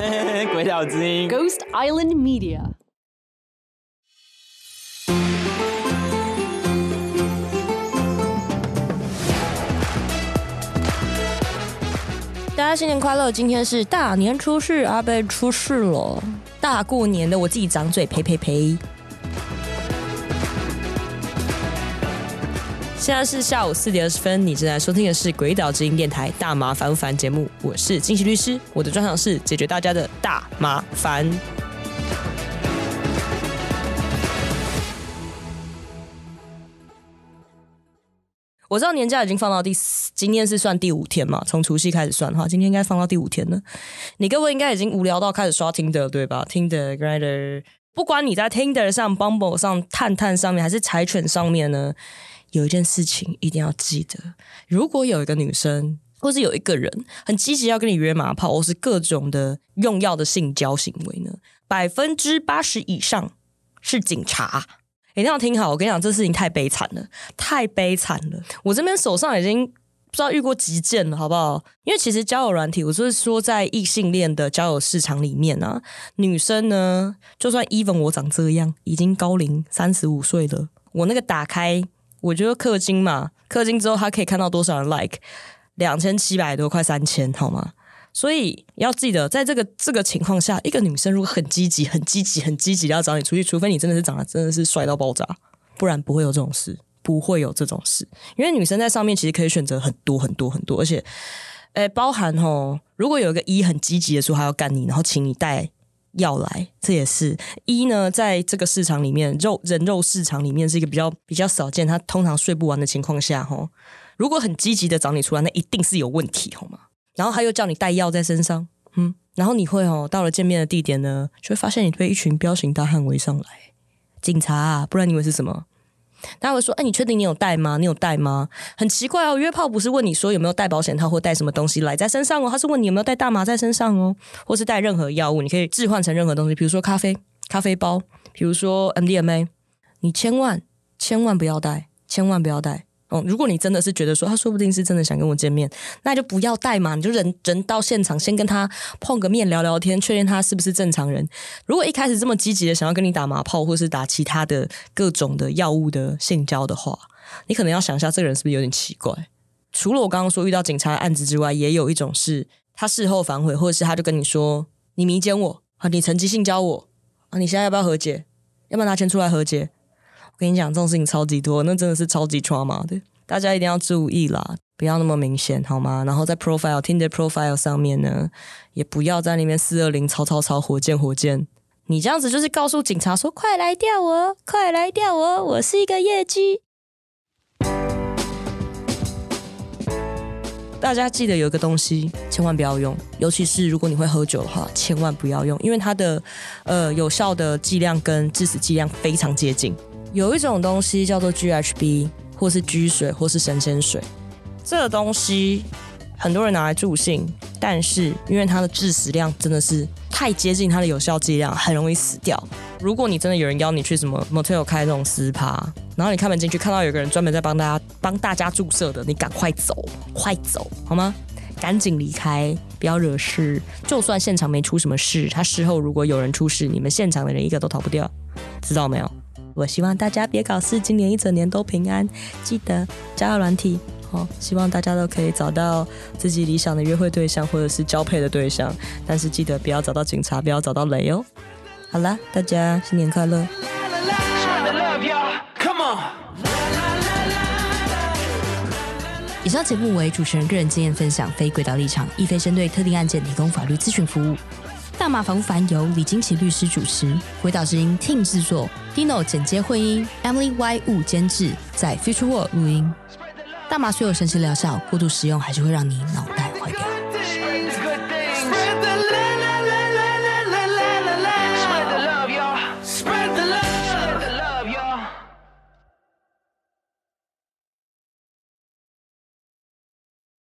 鬼岛之音，Ghost Island Media。大家新年快乐！今天是大年初四，阿贝出事了，大过年的，我自己掌嘴，呸呸呸。现在是下午四点二十分，你正在收听的是《鬼岛之音》电台《大麻烦不烦》节目，我是金喜律师，我的专长是解决大家的大麻烦。我知道年假已经放到第四，今天是算第五天嘛，从除夕开始算的话，今天应该放到第五天了。你各位应该已经无聊到开始刷听的对吧？Tinder、Grindr，不管你在 Tinder 上、Bumble 上、探探上面，还是柴犬上面呢？有一件事情一定要记得：如果有一个女生，或是有一个人很积极要跟你约马炮，或是各种的用药的性交行为呢，百分之八十以上是警察。一定要听好，我跟你讲，这事情太悲惨了，太悲惨了。我这边手上已经不知道遇过几件了，好不好？因为其实交友软体，我就是说，在异性恋的交友市场里面啊，女生呢，就算 even 我长这样，已经高龄三十五岁了，我那个打开。我觉得氪金嘛，氪金之后他可以看到多少人 like，两千七百多，快三千，好吗？所以要记得，在这个这个情况下，一个女生如果很积极、很积极、很积极要找你出去，除非你真的是长得真的是帅到爆炸，不然不会有这种事，不会有这种事。因为女生在上面其实可以选择很多很多很多，而且，诶，包含吼，如果有一个一很积极的说他要干你，然后请你带。药来，这也是一呢，在这个市场里面，肉人肉市场里面是一个比较比较少见。他通常睡不完的情况下，齁，如果很积极的找你出来，那一定是有问题，好吗？然后他又叫你带药在身上，嗯，然后你会哦，到了见面的地点呢，就会发现你被一群彪形大汉围上来，警察啊，不然你以为是什么？大家会说：“哎，你确定你有带吗？你有带吗？”很奇怪哦，约炮不是问你说有没有带保险套或带什么东西来在身上哦，他是问你有没有带大麻在身上哦，或是带任何药物，你可以置换成任何东西，比如说咖啡、咖啡包，比如说 MDMA，你千万千万不要带，千万不要带。哦，如果你真的是觉得说他说不定是真的想跟我见面，那就不要带嘛，你就人人到现场先跟他碰个面聊聊天，确认他是不是正常人。如果一开始这么积极的想要跟你打麻炮，或是打其他的各种的药物的性交的话，你可能要想一下这个人是不是有点奇怪。除了我刚刚说遇到警察案子之外，也有一种是他事后反悔，或者是他就跟你说你迷奸我啊，你曾经性交我啊，你现在要不要和解？要不要拿钱出来和解？我跟你讲，这种事情超级多，那真的是超级 trauma 的，大家一定要注意啦，不要那么明显，好吗？然后在 profile Tinder profile 上面呢，也不要在那边四二零超超超火箭火箭，你这样子就是告诉警察说，快来钓我，快来钓我，我是一个业绩。大家记得有一个东西千万不要用，尤其是如果你会喝酒的话，千万不要用，因为它的呃有效的剂量跟致死剂量非常接近。有一种东西叫做 GHB，或是 G 水，或是神仙水。这个东西很多人拿来助兴，但是因为它的致死量真的是太接近它的有效剂量，很容易死掉。如果你真的有人邀你去什么 motel 开这种私趴，然后你开门进去看到有个人专门在帮大家帮大家注射的，你赶快走，快走好吗？赶紧离开，不要惹事。就算现场没出什么事，他事后如果有人出事，你们现场的人一个都逃不掉，知道没有？我希望大家别搞事，今年一整年都平安。记得加个软体，哦，希望大家都可以找到自己理想的约会对象或者是交配的对象。但是记得不要找到警察，不要找到雷哦。好啦，大家新年快乐！以上节目为主持人个人经验分享，非轨道立场，亦非针对特定案件提供法律咨询服务。大麻防不烦由李金奇律师主持，鬼岛之音 Team 制作，Dino 剪接混音，Emily Y 物监制，在 Future World 录音。大麻虽有神奇疗效，过度使用还是会让你脑袋。